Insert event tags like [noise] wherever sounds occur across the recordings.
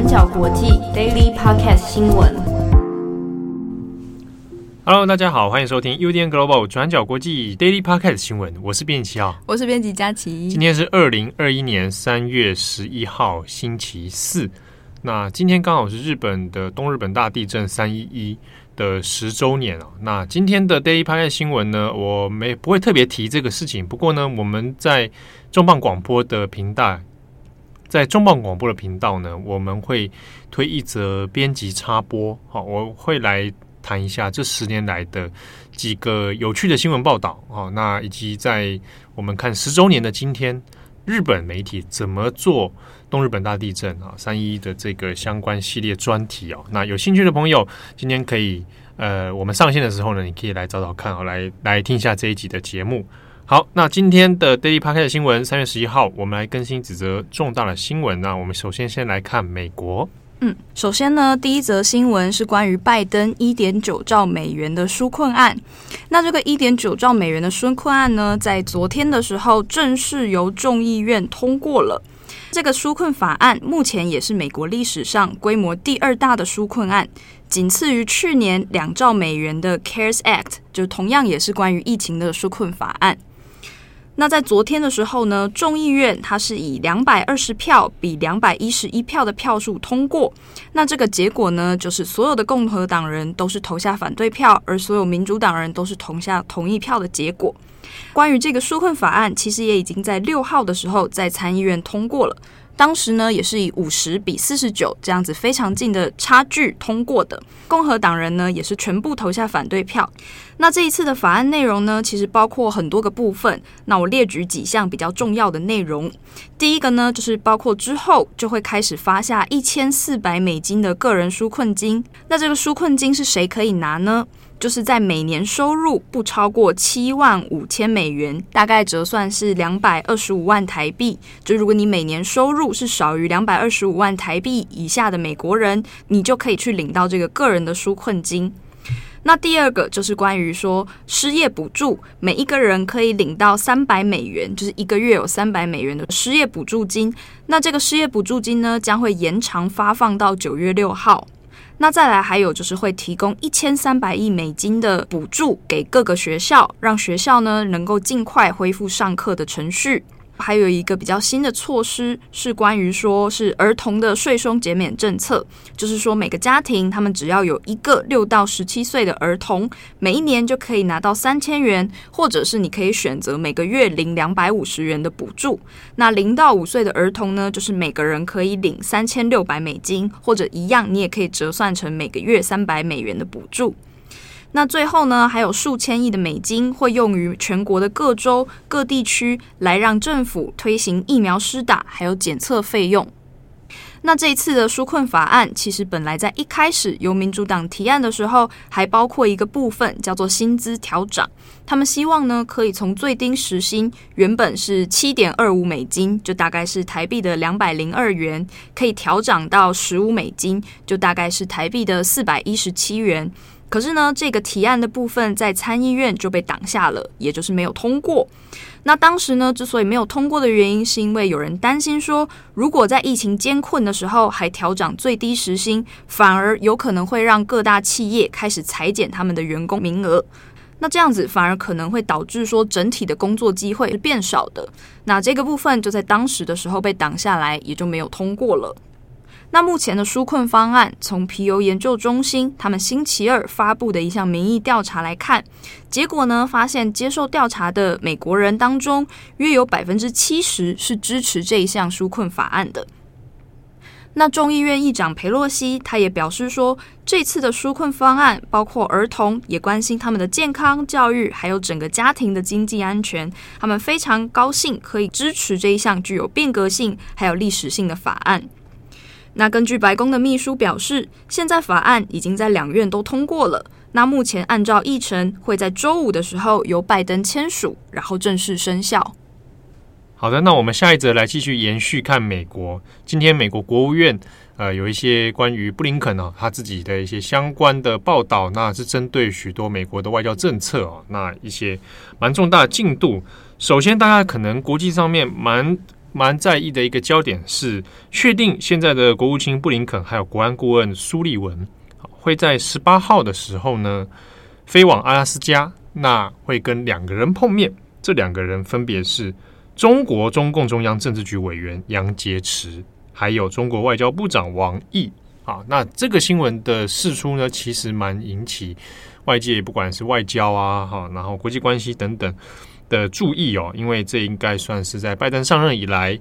转角国际 Daily Podcast 新闻。Hello，大家好，欢迎收听 UDN Global 转角国际 Daily Podcast 新闻。我是编辑七号，我是编辑佳琪。今天是二零二一年三月十一号，星期四。那今天刚好是日本的东日本大地震三一一的十周年啊。那今天的 Daily Podcast 新闻呢，我没不会特别提这个事情。不过呢，我们在重磅广播的频道。在重磅广播的频道呢，我们会推一则编辑插播，好，我会来谈一下这十年来的几个有趣的新闻报道，好，那以及在我们看十周年的今天，日本媒体怎么做东日本大地震啊三一的这个相关系列专题哦，那有兴趣的朋友，今天可以呃，我们上线的时候呢，你可以来找找看，好，来来听一下这一集的节目。好，那今天的 Daily Podcast 的新闻，三月十一号，我们来更新几则重大的新闻。那我们首先先来看美国。嗯，首先呢，第一则新闻是关于拜登一点九兆美元的纾困案。那这个一点九兆美元的纾困案呢，在昨天的时候正式由众议院通过了。这个纾困法案目前也是美国历史上规模第二大的纾困案，仅次于去年两兆美元的 CARES Act，就同样也是关于疫情的纾困法案。那在昨天的时候呢，众议院它是以两百二十票比两百一十一票的票数通过。那这个结果呢，就是所有的共和党人都是投下反对票，而所有民主党人都是投下同意票的结果。关于这个纾困法案，其实也已经在六号的时候在参议院通过了。当时呢，也是以五十比四十九这样子非常近的差距通过的。共和党人呢，也是全部投下反对票。那这一次的法案内容呢，其实包括很多个部分。那我列举几项比较重要的内容。第一个呢，就是包括之后就会开始发下一千四百美金的个人纾困金。那这个纾困金是谁可以拿呢？就是在每年收入不超过七万五千美元，大概折算是两百二十五万台币。就如果你每年收入是少于两百二十五万台币以下的美国人，你就可以去领到这个个人的纾困金。那第二个就是关于说失业补助，每一个人可以领到三百美元，就是一个月有三百美元的失业补助金。那这个失业补助金呢，将会延长发放到九月六号。那再来还有就是会提供一千三百亿美金的补助给各个学校，让学校呢能够尽快恢复上课的程序。还有一个比较新的措施是关于说是儿童的税收减免政策，就是说每个家庭他们只要有一个六到十七岁的儿童，每一年就可以拿到三千元，或者是你可以选择每个月领两百五十元的补助。那零到五岁的儿童呢，就是每个人可以领三千六百美金，或者一样，你也可以折算成每个月三百美元的补助。那最后呢，还有数千亿的美金会用于全国的各州各地区，来让政府推行疫苗施打，还有检测费用。那这一次的纾困法案，其实本来在一开始由民主党提案的时候，还包括一个部分叫做薪资调涨。他们希望呢，可以从最低时薪原本是七点二五美金，就大概是台币的两百零二元，可以调涨到十五美金，就大概是台币的四百一十七元。可是呢，这个提案的部分在参议院就被挡下了，也就是没有通过。那当时呢，之所以没有通过的原因，是因为有人担心说，如果在疫情艰困的时候还调涨最低时薪，反而有可能会让各大企业开始裁减他们的员工名额。那这样子反而可能会导致说整体的工作机会是变少的。那这个部分就在当时的时候被挡下来，也就没有通过了。那目前的纾困方案，从皮尤研究中心他们星期二发布的一项民意调查来看，结果呢，发现接受调查的美国人当中，约有百分之七十是支持这一项纾困法案的。那众议院议长裴洛西他也表示说，这次的纾困方案包括儿童，也关心他们的健康、教育，还有整个家庭的经济安全。他们非常高兴可以支持这一项具有变革性还有历史性的法案。那根据白宫的秘书表示，现在法案已经在两院都通过了。那目前按照议程，会在周五的时候由拜登签署，然后正式生效。好的，那我们下一则来继续延续看美国。今天美国国务院呃有一些关于布林肯、哦、他自己的一些相关的报道，那是针对许多美国的外交政策哦，那一些蛮重大的进度。首先，大家可能国际上面蛮。蛮在意的一个焦点是，确定现在的国务卿布林肯还有国安顾问苏利文会在十八号的时候呢，飞往阿拉斯加，那会跟两个人碰面。这两个人分别是中国中共中央政治局委员杨洁篪，还有中国外交部长王毅。啊，那这个新闻的释出呢，其实蛮引起外界不管是外交啊，哈，然后国际关系等等的注意哦，因为这应该算是在拜登上任以来，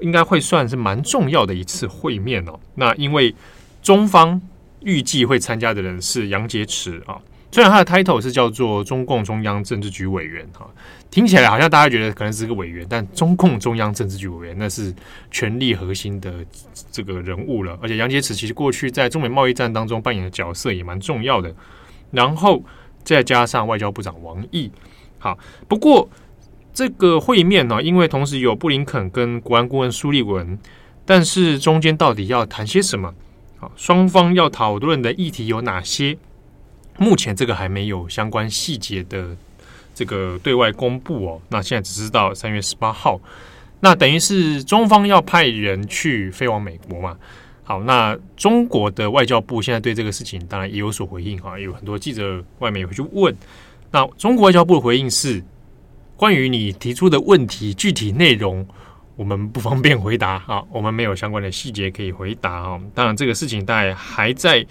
应该会算是蛮重要的一次会面哦。那因为中方预计会参加的人是杨洁篪啊。虽然他的 title 是叫做中共中央政治局委员哈，听起来好像大家觉得可能是个委员，但中共中央政治局委员那是权力核心的这个人物了。而且杨洁篪其实过去在中美贸易战当中扮演的角色也蛮重要的。然后再加上外交部长王毅，好，不过这个会面呢，因为同时有布林肯跟国安顾问苏利文，但是中间到底要谈些什么？好，双方要讨论的议题有哪些？目前这个还没有相关细节的这个对外公布哦。那现在只知道三月十八号，那等于是中方要派人去飞往美国嘛？好，那中国的外交部现在对这个事情当然也有所回应哈，有很多记者外媒会去问。那中国外交部的回应是，关于你提出的问题具体内容，我们不方便回答啊，我们没有相关的细节可以回答啊。当然，这个事情大概还在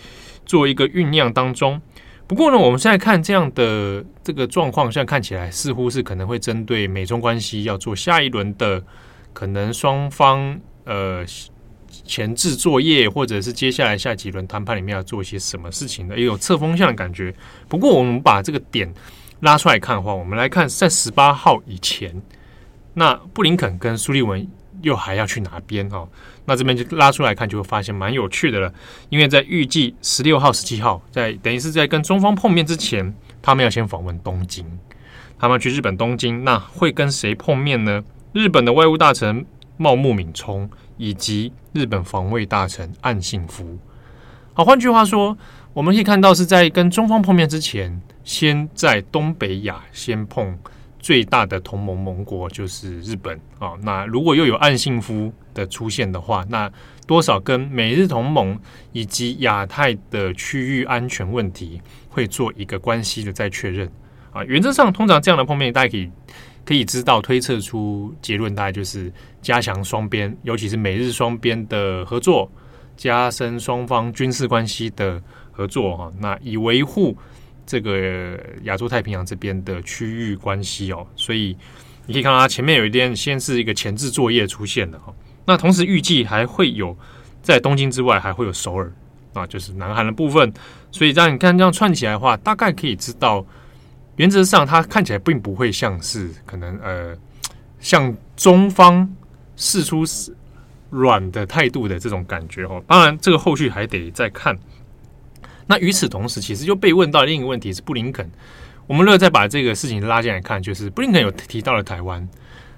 做一个酝酿当中。不过呢，我们现在看这样的这个状况，现在看起来似乎是可能会针对美中关系要做下一轮的可能双方呃前置作业，或者是接下来下几轮谈判里面要做一些什么事情的，也有侧风向的感觉。不过我们把这个点拉出来看的话，我们来看在十八号以前，那布林肯跟苏利文又还要去哪边哦？那这边就拉出来看，就会发现蛮有趣的了。因为在预计十六号、十七号，在等于是在跟中方碰面之前，他们要先访问东京，他们去日本东京，那会跟谁碰面呢？日本的外务大臣茂木敏充以及日本防卫大臣岸信夫。好，换句话说，我们可以看到是在跟中方碰面之前，先在东北亚先碰。最大的同盟盟国就是日本啊，那如果又有岸信夫的出现的话，那多少跟美日同盟以及亚太的区域安全问题会做一个关系的再确认啊。原则上，通常这样的碰面，大家可以可以知道推测出结论，大概就是加强双边，尤其是美日双边的合作，加深双方军事关系的合作哈。那以维护。这个亚洲太平洋这边的区域关系哦，所以你可以看到它前面有一点，先是一个前置作业出现的哈。那同时预计还会有在东京之外还会有首尔啊，就是南韩的部分。所以让你看这样串起来的话，大概可以知道，原则上它看起来并不会像是可能呃，向中方释出软的态度的这种感觉哦。当然，这个后续还得再看。那与此同时，其实又被问到另一个问题是布林肯。我们如果再把这个事情拉进来看，就是布林肯有提到了台湾，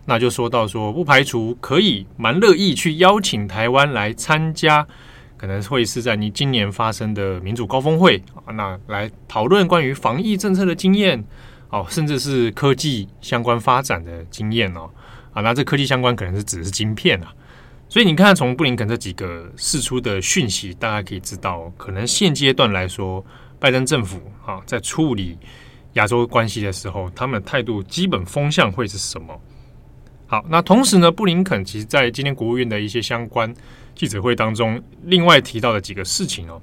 那就说到说不排除可以蛮乐意去邀请台湾来参加，可能会是在你今年发生的民主高峰会啊，那来讨论关于防疫政策的经验哦，甚至是科技相关发展的经验哦啊，那这科技相关可能是指的是晶片啊。所以你看，从布林肯这几个释出的讯息，大家可以知道，可能现阶段来说，拜登政府啊，在处理亚洲关系的时候，他们的态度基本风向会是什么？好，那同时呢，布林肯其实在今天国务院的一些相关记者会当中，另外提到的几个事情哦，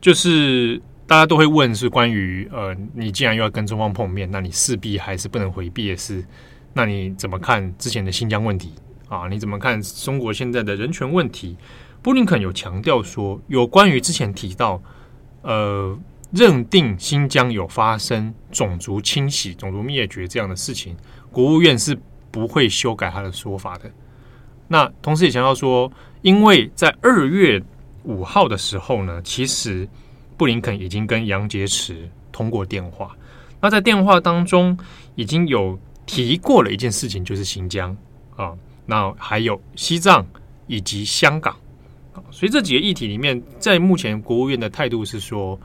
就是大家都会问，是关于呃，你既然又要跟中方碰面，那你势必还是不能回避的是，那你怎么看之前的新疆问题？啊，你怎么看中国现在的人权问题？布林肯有强调说，有关于之前提到，呃，认定新疆有发生种族清洗、种族灭绝这样的事情，国务院是不会修改他的说法的。那同时也强调说，因为在二月五号的时候呢，其实布林肯已经跟杨洁篪通过电话，那在电话当中已经有提过了一件事情，就是新疆。啊。那还有西藏以及香港。啊，所以这几个议题里面，在目前国务院的态度是说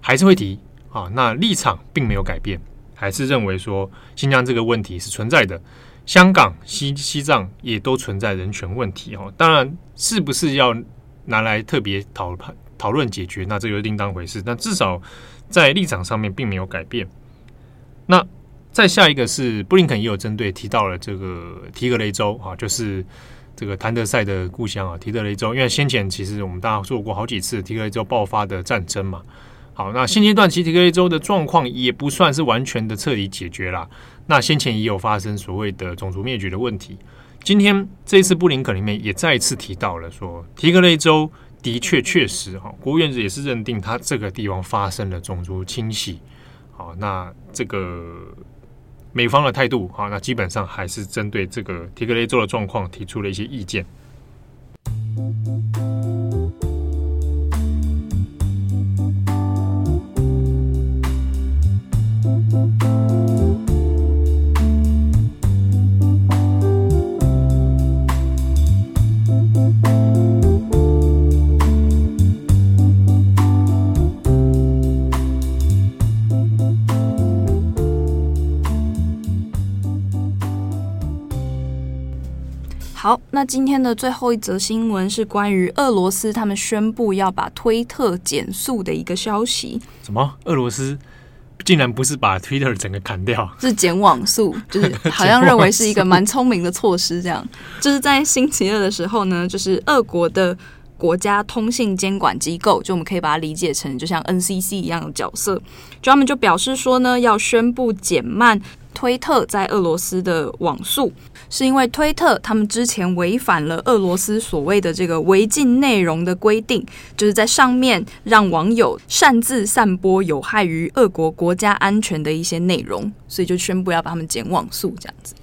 还是会提。啊，那立场并没有改变，还是认为说新疆这个问题是存在的，香港、西西藏也都存在人权问题哦。当然，是不是要拿来特别讨讨论解决，那这个另当回事。但至少在立场上面并没有改变。那再下一个是布林肯也有针对提到了这个提格雷州啊，就是这个谭德塞的故乡啊，提格雷州。因为先前其实我们大家做过好几次提格雷州爆发的战争嘛。好，那现阶段其实提格雷州的状况也不算是完全的彻底解决啦。那先前也有发生所谓的种族灭绝的问题。今天这一次布林肯里面也再一次提到了说，提格雷州的确确实哈，国务院也是认定他这个地方发生了种族清洗。好，那这个。美方的态度，好，那基本上还是针对这个提格雷州的状况提出了一些意见。那今天的最后一则新闻是关于俄罗斯他们宣布要把推特减速的一个消息。什么？俄罗斯竟然不是把推特整个砍掉，是减网速，就是 [laughs] 好像认为是一个蛮聪明的措施。这样，就是在星期二的时候呢，就是俄国的国家通信监管机构，就我们可以把它理解成就像 NCC 一样的角色，就他们就表示说呢，要宣布减慢推特在俄罗斯的网速。是因为推特他们之前违反了俄罗斯所谓的这个违禁内容的规定，就是在上面让网友擅自散播有害于俄国国家安全的一些内容，所以就宣布要把他们减网速这样子。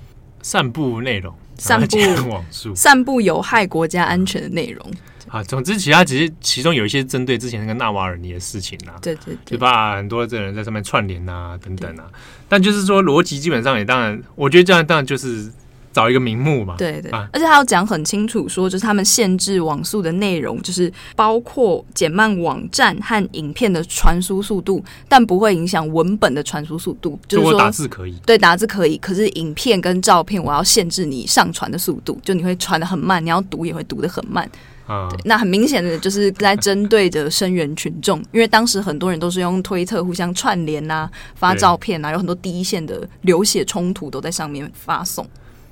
散布内容，散布 [laughs] 网速，散布有害国家安全的内容。啊，总之，其他只是其中有一些针对之前那个纳瓦尔尼的事情啊，对对，对，就把很多这人在上面串联啊等等啊。但就是说逻辑基本上也当然，我觉得这样当然就是。找一个名目嘛，对对，啊、而且他要讲很清楚，说就是他们限制网速的内容，就是包括减慢网站和影片的传输速度，但不会影响文本的传输速度。就是说，打字可以，对，打字可以，可是影片跟照片我要限制你上传的速度，就你会传的很慢，你要读也会读的很慢。啊，对，那很明显的就是在针对着声援群众，因为当时很多人都是用推特互相串联啊，发照片啊，有很多第一线的流血冲突都在上面发送。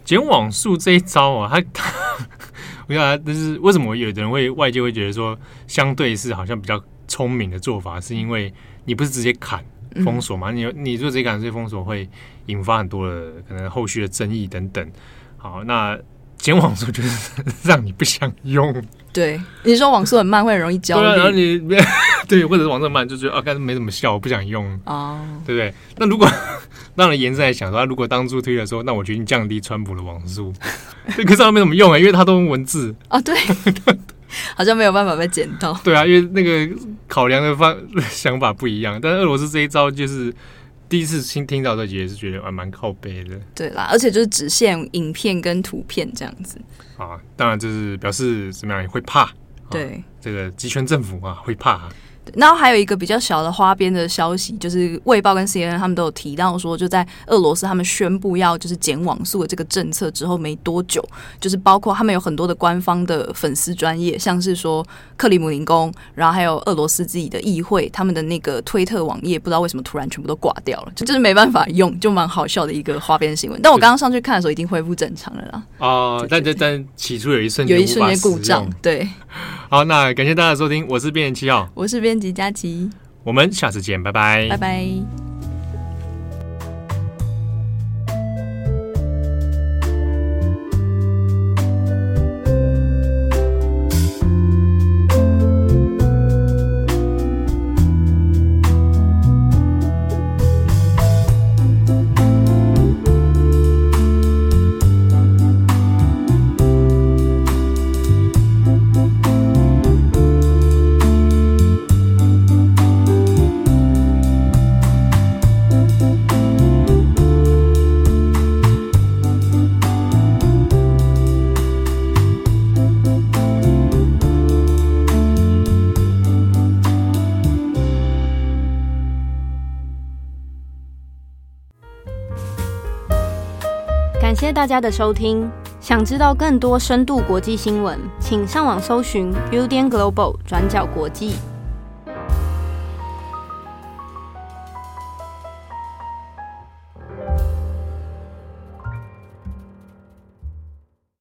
减网速这一招啊，他 [laughs] 他，我想就是为什么有的人会外界会觉得说，相对是好像比较聪明的做法，是因为你不是直接砍封锁嘛？你你如果直接砍这些封锁，会引发很多的可能后续的争议等等。好，那减网速就是让你不想用。对，你说网速很慢会很容易焦虑，对啊，然后你 [laughs] [laughs] 对，或者是网速很慢就觉得啊，刚才没怎么效，我不想用哦，对不对？那如果让人，延伸来想说，如果当初推的时候，那我决定降低川普的网速。[laughs] 对，可是他没怎么用啊，因为他都用文字啊，对，[laughs] 好像没有办法被剪到。对啊，因为那个考量的方想法不一样。但是俄罗斯这一招就是第一次听听到这集，也是觉得还蛮靠背的。对啦，而且就是只限影片跟图片这样子啊。当然，就是表示怎么样也会怕。对，这个集权政府啊，会怕。然后还有一个比较小的花边的消息，就是《卫报》跟 CNN 他们都有提到说，就在俄罗斯他们宣布要就是减网速的这个政策之后没多久，就是包括他们有很多的官方的粉丝专业，像是说克里姆林宫，然后还有俄罗斯自己的议会，他们的那个推特网页，不知道为什么突然全部都挂掉了，就 [laughs] 就是没办法用，就蛮好笑的一个花边新闻。但我刚刚上去看的时候，已经恢复正常了啦。哦，但但但起初有一瞬间有一瞬间故障，对。好，那感谢大家收听，我是编辑七号，我是编辑佳琪，我们下次见，拜拜，拜拜。谢大家的收听。想知道更多深度国际新闻，请上网搜寻 Udan Global 转角国际。